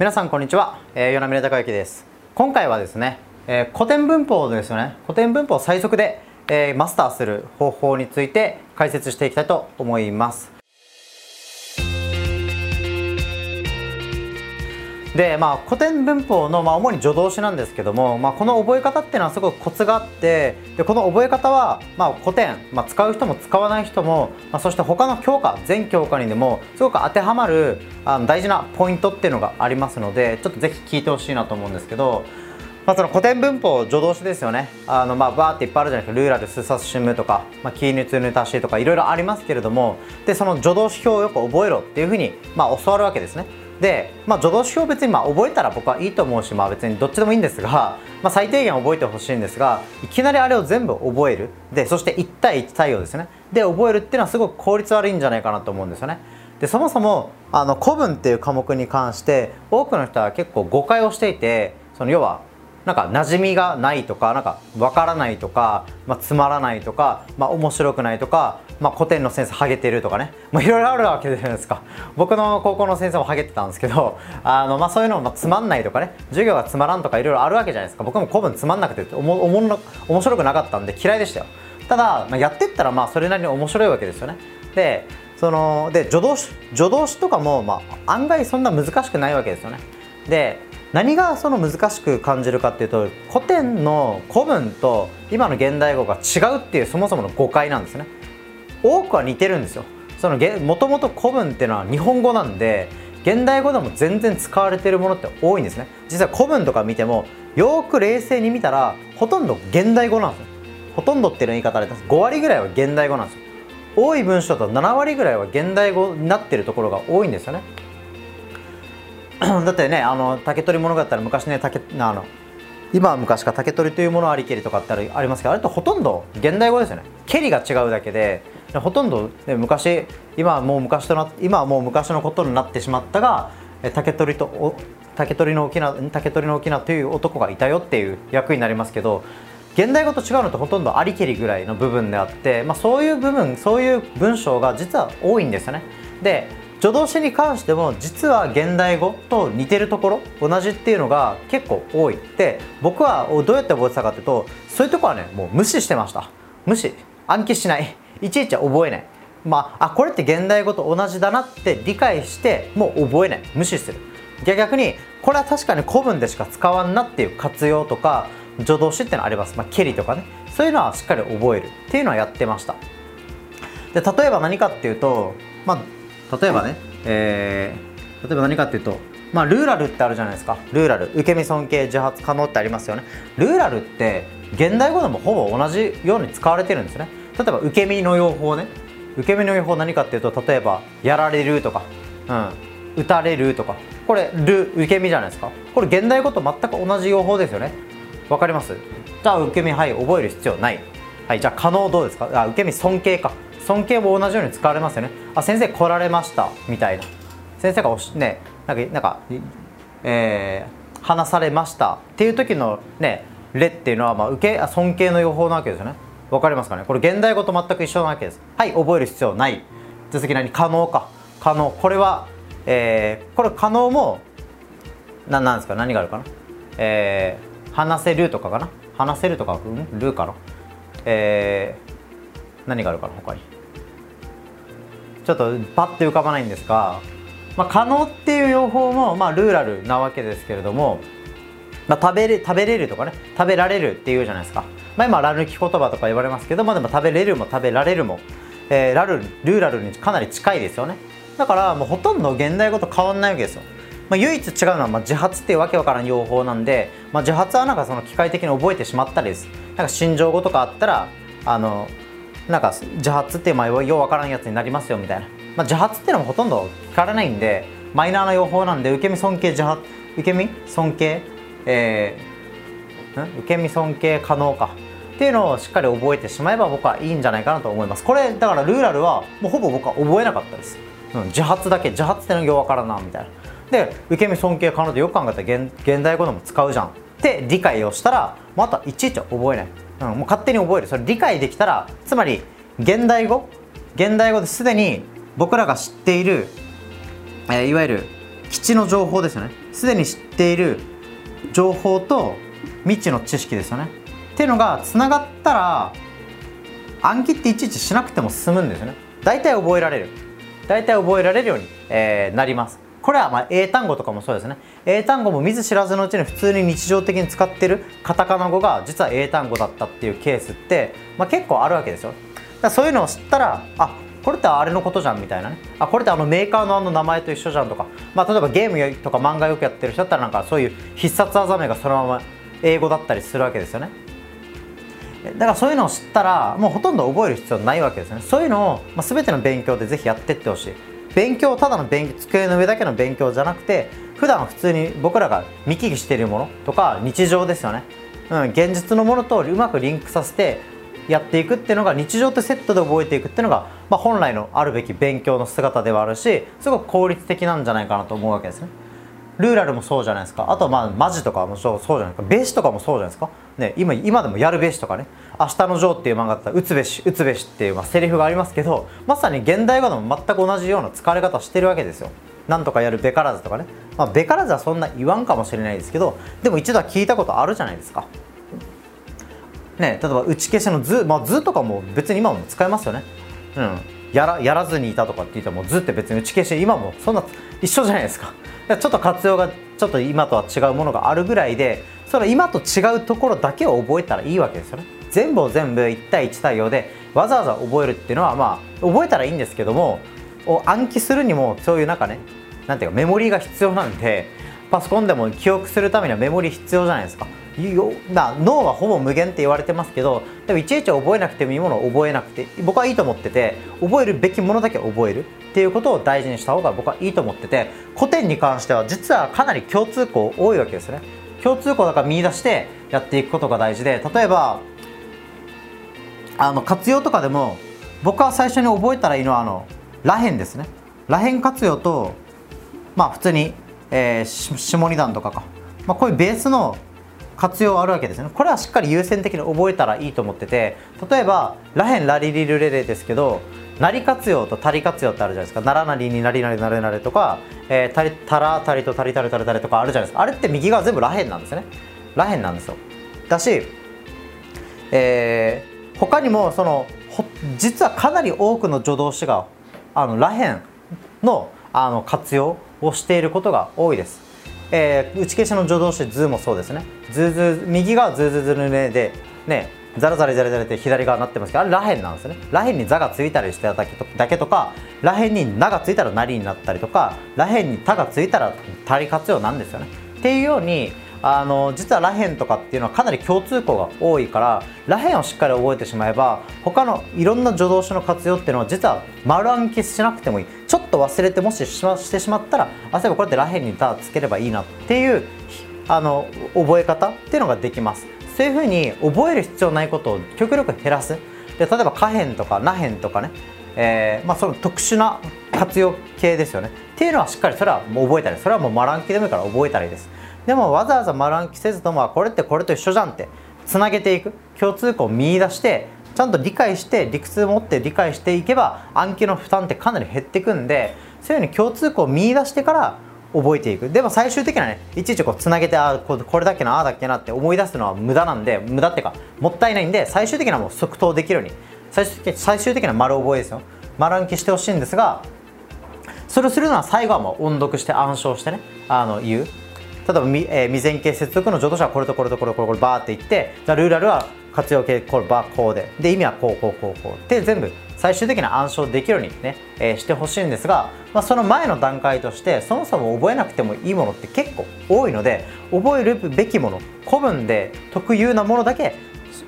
皆さんこんにちは、えー、与那嶺孝之です。今回はですね、えー、古典文法ですよね。古典文法を最速で、えー、マスターする方法について解説していきたいと思います。でまあ古典文法の、まあ、主に助動詞なんですけども、まあ、この覚え方っていうのはすごくコツがあってでこの覚え方は、まあ、古典、まあ、使う人も使わない人も、まあ、そして他の教科全教科にでもすごく当てはまるあの大事なポイントっていうのがありますのでちょっとぜひ聞いてほしいなと思うんですけど、まあ、その古典文法助動詞ですよねあのまあバーっていっぱいあるじゃないですかルーラルスサスシムとか、まあ、キーヌツヌタシとかいろいろありますけれどもでその助動詞表をよく覚えろっていうふうに、まあ、教わるわけですね。で、まあ、助動詞表別にまあ覚えたら僕はいいと思うし、まあ、別にどっちでもいいんですが、まあ、最低限覚えてほしいんですがいきなりあれを全部覚える。でそして1対1対応ですね。で覚えるっていうのはすごく効率悪いんじゃないかなと思うんですよね。でそもそもあの古文っていう科目に関して多くの人は結構誤解をしていてその要はなんか馴染みがないとかなんか分からないとか、まあ、つまらないとか、まあ、面白くないとか、まあ、古典の先生ハゲてるとかね。いろいろあるわけじゃないですか。僕の高校の先生もハゲてたんですけどあの、まあ、そういうのもつまんないとかね。授業がつまらんとかいろいろあるわけじゃないですか。僕も古文つまんなくておもおも面白くなかったんで嫌いでしたよ。ただ、まあ、やってったらまあそれなりに面白いわけですよね。でそので助動詞助動詞とかも、まあ、案外そんな難しくないわけですよね。で何がその難しく感じるかっていうと古典の古文と今の現代語が違うっていうそもそもの誤解なんですね。多くは似てるんですよ。そのもともと古文っていうのは日本語なんで現代語でも全然使われてるものって多いんですね。実は古文とか見てもよく冷静に見たらほとんど現代語なんですよ。ほとんどっていう言い方です。5割ぐらいは現代語なんですよ。多い文章だと7割ぐらいは現代語になってるところが多いんですよね。だってねあの竹取物語ったら昔ね竹あの今は昔か竹取というものありけりとかってありますけどあれとほとんど現代語ですよね。けりが違うだけでほとんど、ね、昔今はもう昔とな今はもう昔のことになってしまったが竹取と竹取の沖縄竹取の沖縄という男がいたよっていう役になりますけど現代語と違うのとほとんどありけりぐらいの部分であって、まあ、そういう部分そういう文章が実は多いんですよね。で助動詞に関しても実は現代語と似てるところ同じっていうのが結構多い。で僕はどうやって覚えてたかっていうとそういうとこはねもう無視してました。無視。暗記しない。いちいち覚えない。まああこれって現代語と同じだなって理解してもう覚えない。無視する。逆にこれは確かに古文でしか使わんなっていう活用とか助動詞っていうのあります、まあ、ケリとかね。そういうのはしっかり覚える。っていうのはやってました。で例えば何かっていうと、まあ例えばね、えー、例えば何かっていうと、まあ、ルーラルってあるじゃないですか。ルーラル。受け身尊敬自発可能ってありますよね。ルーラルって現代語でもほぼ同じように使われてるんですね。例えば受け身の用法ね。受け身の用法何かっていうと例えばやられるとか、うん、打たれるとか。これる受け身じゃないですか。これ現代語と全く同じ用法ですよね。わかります？じゃあ受け身はい覚える必要ない。はいじゃあ可能どうですか？あ受け身尊敬か。尊敬も同じように使われますよね。あ先生来られました。みたいな。先生がおしねなんかなんか、えー、話されました。っていう時のね「れ」っていうのは、まあ、受け尊敬の予報なわけですよね。わかりますかね？これ現代語と全く一緒なわけです。はい覚える必要ない。続き何？可能か。可能。これは、えー、これ可能もななんですか？何があるかな？えー、話せるとかかな？話せるとか、うん、るかなえー、何があるかな？他に。ちょっとパッて浮かばないんですが、まあ、可能っていう用法も、まあ、ルーラルなわけですけれども、まあ、食べれ食べれるとかね食べられるっていうじゃないですか、まあ、今ラ抜き言葉とか言われますけど、まあ、でも食べれるも食べられるも、えー、ラルルーラルにかなり近いですよね。だからもうほとんど現代語と変わんないわけですよ。まあ、唯一違うのはまあ自発っていうわけわからん用法なんで、まあ、自発はなんかその機械的に覚えてしまったりです。なんか心情語とかあったらあのなんか自発ってまあようわからんやつになりますよみたいな、まあ、自発っていうのもほとんど聞かれないんでマイナーな用法なんで受け身尊敬自発受け身尊敬えー、受け身尊敬可能か。っていうのをしっかり覚えてしまえば僕はいいんじゃないかなと思います。これだからルーラルはもうほぼ僕は覚えなかったです、うん、自発だけ自発ってのようわからなみたいな。で受け身尊敬可能でよく考えたら現現代語でも使うじゃん。って理解をしたらまたいちいち覚えない。うん、もう勝手に覚える。それ理解できたらつまり現代語？現代語ですでに僕らが知っている、えー、いわゆる基地の情報ですよね。すでに知っている情報と未知の知識ですよね。っていうのがつながったら暗記っていちいちしなくても進むんですよね。大体覚えられる。大体覚えられるように、えー、なります。これはまあ英単語とかもそうですね。英単語も見ず知らずのうちに普通に日常的に使ってるカタカナ語が実は英単語だったっていうケースって、まあ、結構あるわけですよ。だそういうのを知ったらあこれってあれのことじゃんみたいなね。あこれってあのメーカーのあの名前と一緒じゃんとか、まあ、例えばゲームとか漫画よくやってる人だったらなんかそういう必殺技名がそのまま英語だったりするわけですよね。だからそういうのを知ったらもうほとんど覚える必要ないわけですね。そういうのを、まあ、全ての勉強でぜひやってってほしい。勉強ただの勉強机の上だけの勉強じゃなくて普段普通に僕らが見聞きしているものとか日常ですよね、うん、現実のものとうまくリンクさせてやっていくっていうのが日常とセットで覚えていくっていうのが、まあ、本来のあるべき勉強の姿ではあるしすごく効率的なんじゃないかなと思うわけですね。ルーラルもそうじゃないですか。あとまあマジとかもそうそうじゃないですか。べしとかもそうじゃないですか、ね、今今でもやるべしとかね。明日のジョーっていう漫画だったら打つべし打つべしっていうまあセリフがありますけどまさに現代語でも全く同じような使われ方してるわけですよ。なんとかやるべからずとかね。まあべからずはそんな言わんかもしれないですけどでも一度は聞いたことあるじゃないですか。ね例えば打ち消しの図、まあ、図とかも別に今も使えますよね。うん。やらやらずにいたとかって言っても図って別に打ち消し今もそんな一緒じゃないですか。ちょっと活用がちょっと今とは違うものがあるぐらいでその今と違うところだけを覚えたらいいわけですよね。全部を全部1対1対応でわざわざ覚えるっていうのはまあ覚えたらいいんですけどもを暗記するにもそういうなんかねなんていうかメモリーが必要なんでパソコンでも記憶するためにはメモリー必要じゃないですか。な脳はほぼ無限って言われてますけどでもいちいち覚えなくてもいいものを覚えなくて僕はいいと思ってて覚えるべきものだけ覚える。っていうことを大事にした方が僕はいいと思ってて古典に関しては実はかなり共通項多いわけですね。共通項だから見出してやっていくことが大事で例えばあの活用とかでも僕は最初に覚えたらいいのはあのらへんですね。らへん活用とまあ普通に、えー、下二段とかか、まあ、こういうベースの活用あるわけですね。これはしっかり優先的に覚えたらいいと思ってて例えば「らへんラリリルレレ」ですけど「なり活用」と「たり活用」ってあるじゃないですか「ならなりになりなりなれなれ」とか「えー、たりたらたりとたりたりたりたり」とかあるじゃないですか。あれって右側全部らへんなんですね。らへんなんですよ。だし、えー、他にもその実はかなり多くの助動詞があのらへんのあの活用をしていることが多いです。えー、打ち消しの助動詞図もそうですね。ズズ右がズズズルネでねザラザラザラザラって左側になってますけどあれらへんなんですね。らへんにザがついたりしてただけとだけとからへんにながついたらなりになったりとからへんにたがついたらたり活用なんですよね。っていうようにあの実はらへんとかっていうのはかなり共通項が多いかららへんをしっかり覚えてしまえば他のいろんな助動詞の活用っていうのは実は丸暗記しなくてもいい。ちょっと忘れてもししましてしまったらあそういえばこうやってらへんに「た」つければいいなっていうあの覚え方っていうのができます。そういうふうに覚える必要ないことを極力減らす。で例えば下辺とかな辺とかね、えーまあ、その特殊な活用系ですよね。っていうのはしっかりそれはもう覚えたりそれはもう丸暗記でもいいから覚えたらいいです。でもわざわざ丸暗記せずともこれってこれと一緒じゃんってつなげていく。共通項を見出してちゃんと理解して理屈を持って理解していけば暗記の負担ってかなり減っていくんでそういうふうに共通項を見出してから覚えていく。でも最終的なねいちいちこうつなげてあこれだっけなああだっけなって思い出すのは無駄なんで無駄ってかもったいないんで最終的なもう即答できるように。最終的最終的な丸覚えですよ。丸暗記してほしいんですがそれをするのは最後はもう音読して暗唱してねあの言う。例えば未,、えー、未然形接続の助動詞はこれとこれとこれこれこれバーっていってじゃルーラルは活用形これバーこうでで意味はこうこうこうこうで全部最終的な暗唱できるようにね、えー、してほしいんですが、まあ、その前の段階としてそもそも覚えなくてもいいものって結構多いので覚えるべきもの古文で特有なものだけ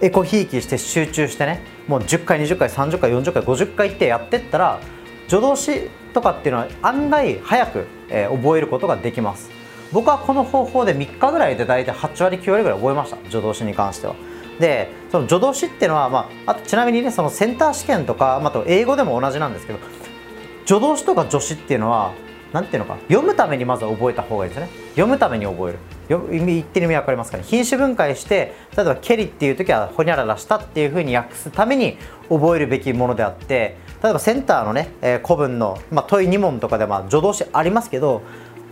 エコひいきして集中してねもう10回20回30回40回50回ってやってったら助動詞とかっていうのは案外早く、えー、覚えることができます僕はこの方法で3日ぐらいで大体8割9割ぐらい覚えました。助動詞に関しては。でその助動詞っていうのは、まあ、あとちなみにねそのセンター試験とかあと英語でも同じなんですけど助動詞とか助詞っていうのは何ていうのか読むためにまず覚えた方がいいですね。読むために覚える。言ってる意味分かりますかね。品種分解して例えば「ケリ」っていう時は「ほにゃららした」っていうふうに訳すために覚えるべきものであって例えばセンターのね、えー、古文の、まあ、問い2問とかでまあ助動詞ありますけど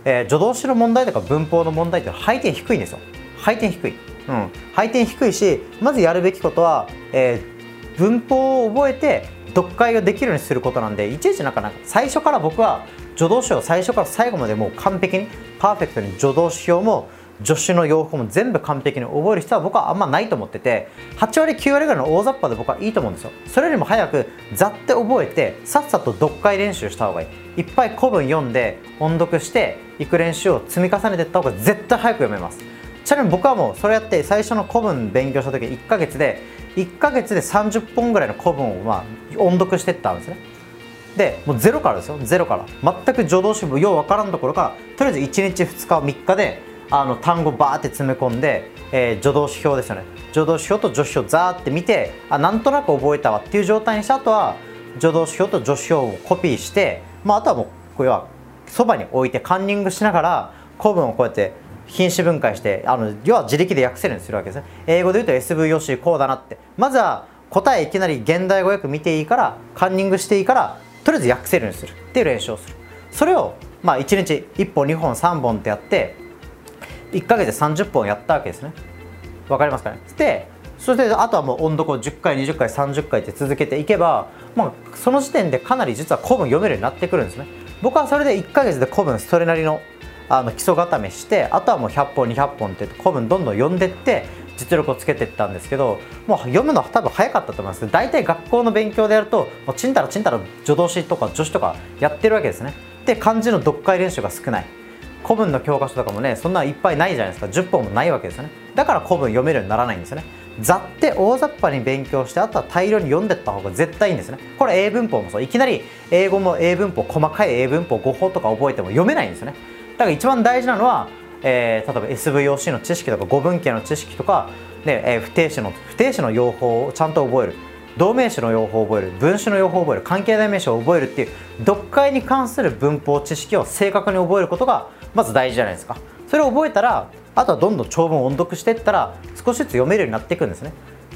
えー、助動詞の問題とか文法の問題って配点低いんですよ。配点低い、うん、配点低いしまずやるべきことは、えー、文法を覚えて読解ができるようにすることなんでいちいちなんか最初から僕は助動詞を最初から最後までもう完璧にパーフェクトに助動詞表も助手の用法も全部完璧に覚える必要は僕はあんまないと思ってて8割9割ぐらいの大雑把で僕はいいと思うんですよ。それよりも早くざって覚えてさっさと読解練習した方がいい。いっぱい古文読んで音読していく練習を積み重ねていった方が絶対早く読めます。ちなみに僕はもうそれやって最初の古文勉強した時1ヶ月で1ヶ月で30本ぐらいの古文をまあ音読していったんですね。でもうゼロからですよゼロから。全く助動詞もようわからんところからとりあえず1日2日3日であの単語バーって詰め込んで、えー、助動詞表ですよね。助動詞表と助詞表ザーって見てあなんとなく覚えたわっていう状態にした後は助動詞表と助詞表をコピーして、まあ、あとはもうこれはそばに置いてカンニングしながら古文をこうやって品詞分解してあの要は自力で訳せるようにするわけですね。英語で言うと SV しこうだなって。まずは答えいきなり現代語訳見ていいからカンニングしていいからとりあえず訳せるようにするっていう練習をする。それをまあ1日1本2本3本ってやって1ヶ月で30本やったわけですね。わかりますかね？でそしてあとはもう音読を10回20回30回って続けていけば、まあ、その時点でかなり実は古文読めるようになってくるんですね。僕はそれで1ヶ月で古文それなりのあの基礎固めしてあとはもう100本200本って古文どんどん読んでって実力をつけていったんですけどもう読むのは多分早かったと思います。大体学校の勉強でやるともうちんたらちんたら助動詞とか助詞とかやってるわけですね。で漢字の読解練習が少ない。古文の教科書とかもねそんないっぱいないじゃないですか。10本もないわけですよね。だから古文読めるようにならないんですよね。ざって大雑把に勉強してあとは大量に読んでった方が絶対いいんですね。これ英文法もそう。いきなり英語も英文法細かい英文法語法とか覚えても読めないんですよね。だから一番大事なのは、えー、例えば SVOC の知識とか語文系の知識とか、ねえー、不定詞の不定詞の用法をちゃんと覚える。動名詞の用法を覚える分詞の用法を覚える関係代名詞を覚えるっていう読解に関する文法知識を正確に覚えることがまず大事じゃないですか。それを覚えたらあとはどんどん長文を音読していったら少しずつ読めるようになっていくんですね。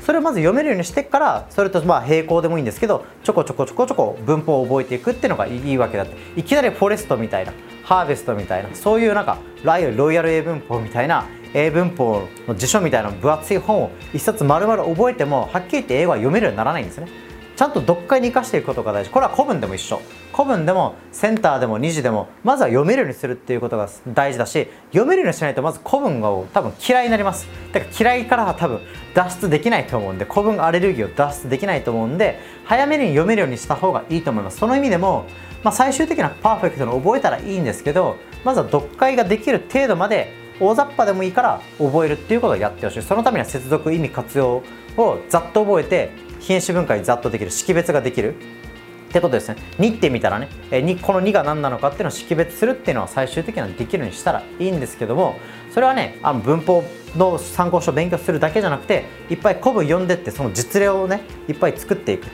それをまず読めるようにしてからそれとまあ並行でもいいんですけどちょこちょこちょこちょこ文法を覚えていくっていうのがいいわけだって。いきなりフォレストみたいなハーベストみたいなそういうなんかロイヤル英文法みたいな英文法の辞書みたいな分厚い本を一冊丸々覚えてもはっきり言って英語は読めるようにならないんですね。ちゃんと読解に生かしていくことが大事。これは古文でも一緒。古文でもセンターでも2次でもまずは読めるようにするっていうことが大事だし読めるようにしないとまず古文を多分嫌いになります。だから嫌いからは多分脱出できないと思うんで古文アレルギーを脱出できないと思うんで早めに読めるようにした方がいいと思います。その意味でも、まあ、最終的なパーフェクトの覚えたらいいんですけどまずは読解ができる程度まで大雑把でもいいから覚えるっていうことをやってほしいそのためには接続意味活用をざっと覚えて品種分解ざっとできる。識別ができる。ってことですね。2って見たらね、えにこの2が何なのかっていうのを識別するっていうのは最終的にはできるようにしたらいいんですけどもそれはねあの文法の参考書を勉強するだけじゃなくていっぱい古文読んでってその実例をねいっぱい作っていく。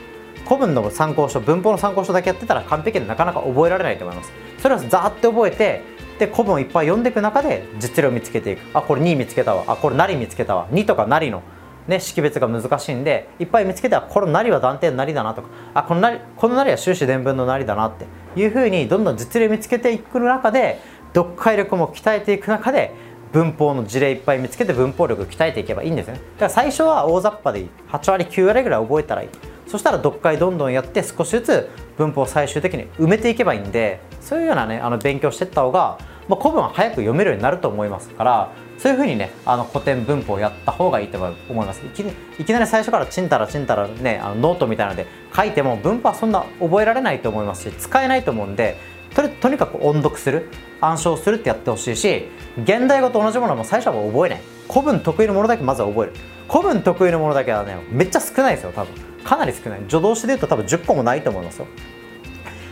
古文の参考書文法の参考書だけやってたら完璧でなかなか覚えられないと思います。それをざーって覚えてで古文をいっぱい読んでいく中で実例を見つけていく。あこれ2見つけたわ。あこれなり見つけたわ。2とかなりのね、識別が難しいんでいっぱい見つけたらこのなりは断定のなりだなとかあこのなりこのなりは終始伝聞のなりだなっていうふうにどんどん実例を見つけていく中で読解力も鍛えていく中で文法の事例いっぱい見つけて文法力鍛えていけばいいんですね。だから最初は大雑把でいい。8割9割ぐらい覚えたらいい。そしたら読解どんどんやって少しずつ文法を最終的に埋めていけばいいんでそういうようなねあの勉強していった方が、まあ、古文は早く読めるようになると思いますからそういうふうにねあの古典文法をやった方がいいと思います。いきいきなり最初からちんたらちんたらねあのノートみたいなので書いても文法はそんな覚えられないと思いますし使えないと思うんでととにかく音読する暗唱するってやってほしいし現代語と同じものも最初は覚えない。古文得意のものだけまずは覚える。古文得意のものだけはねめっちゃ少ないですよ多分。かなり少ない。助動詞で言うと多分10個もないと思いますよ。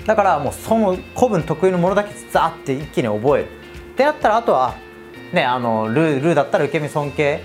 だからもうその古文得意のものだけザーって一気に覚える。ってやったらあとはね、あのルーだったら受け身尊敬、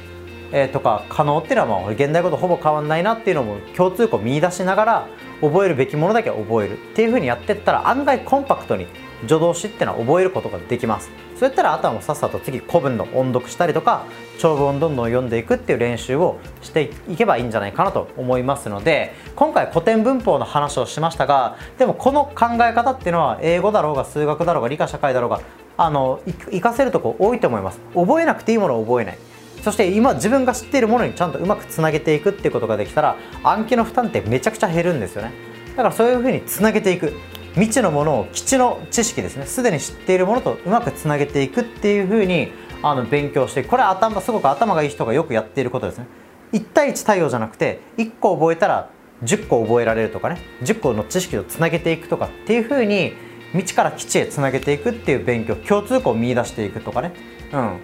えー、とか可能っていうのはもう現代語とほぼ変わんないなっていうのも共通項見出しながら覚えるべきものだけ覚えるっていうふうにやってったら案外コンパクトに助動詞ってのは覚えることができます。そうやったらあとはもうさっさと次古文の音読したりとか長文をどんどん読んでいくっていう練習をしていけばいいんじゃないかなと思いますので今回古典文法の話をしましたがでもこの考え方っていうのは英語だろうが数学だろうが理科社会だろうがあの活かせるとこ多いと思います。覚えなくていいものを覚えない。そして今自分が知っているものにちゃんとうまくつなげていくっていうことができたら暗記の負担ってめちゃくちゃ減るんですよね。だからそういうふうにつなげていく。未知のものを基地の知識ですねすでに知っているものとうまくつなげていくっていうふうにあの勉強してこれ頭すごく頭がいい人がよくやっていることですね。1対1対応じゃなくて1個覚えたら10個覚えられるとかね10個の知識をつなげていくとかっていうふうに道から基地へつなげていくっていう勉強共通項を見出していくとかね。うん。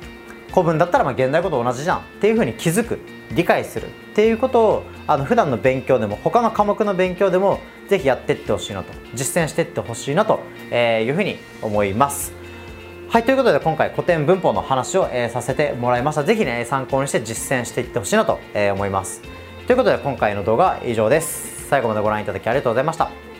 古文だったらまあ現代語と同じじゃんっていうふうに気づく理解するっていうことをあの普段の勉強でも他の科目の勉強でもぜひやっていってほしいなと実践していってほしいなというふうに思います。はいということで今回古典文法の話を、えー、させてもらいました。ぜひね参考にして実践していってほしいなと、え、思います。ということで今回の動画は以上です。最後までご覧いただきありがとうございました。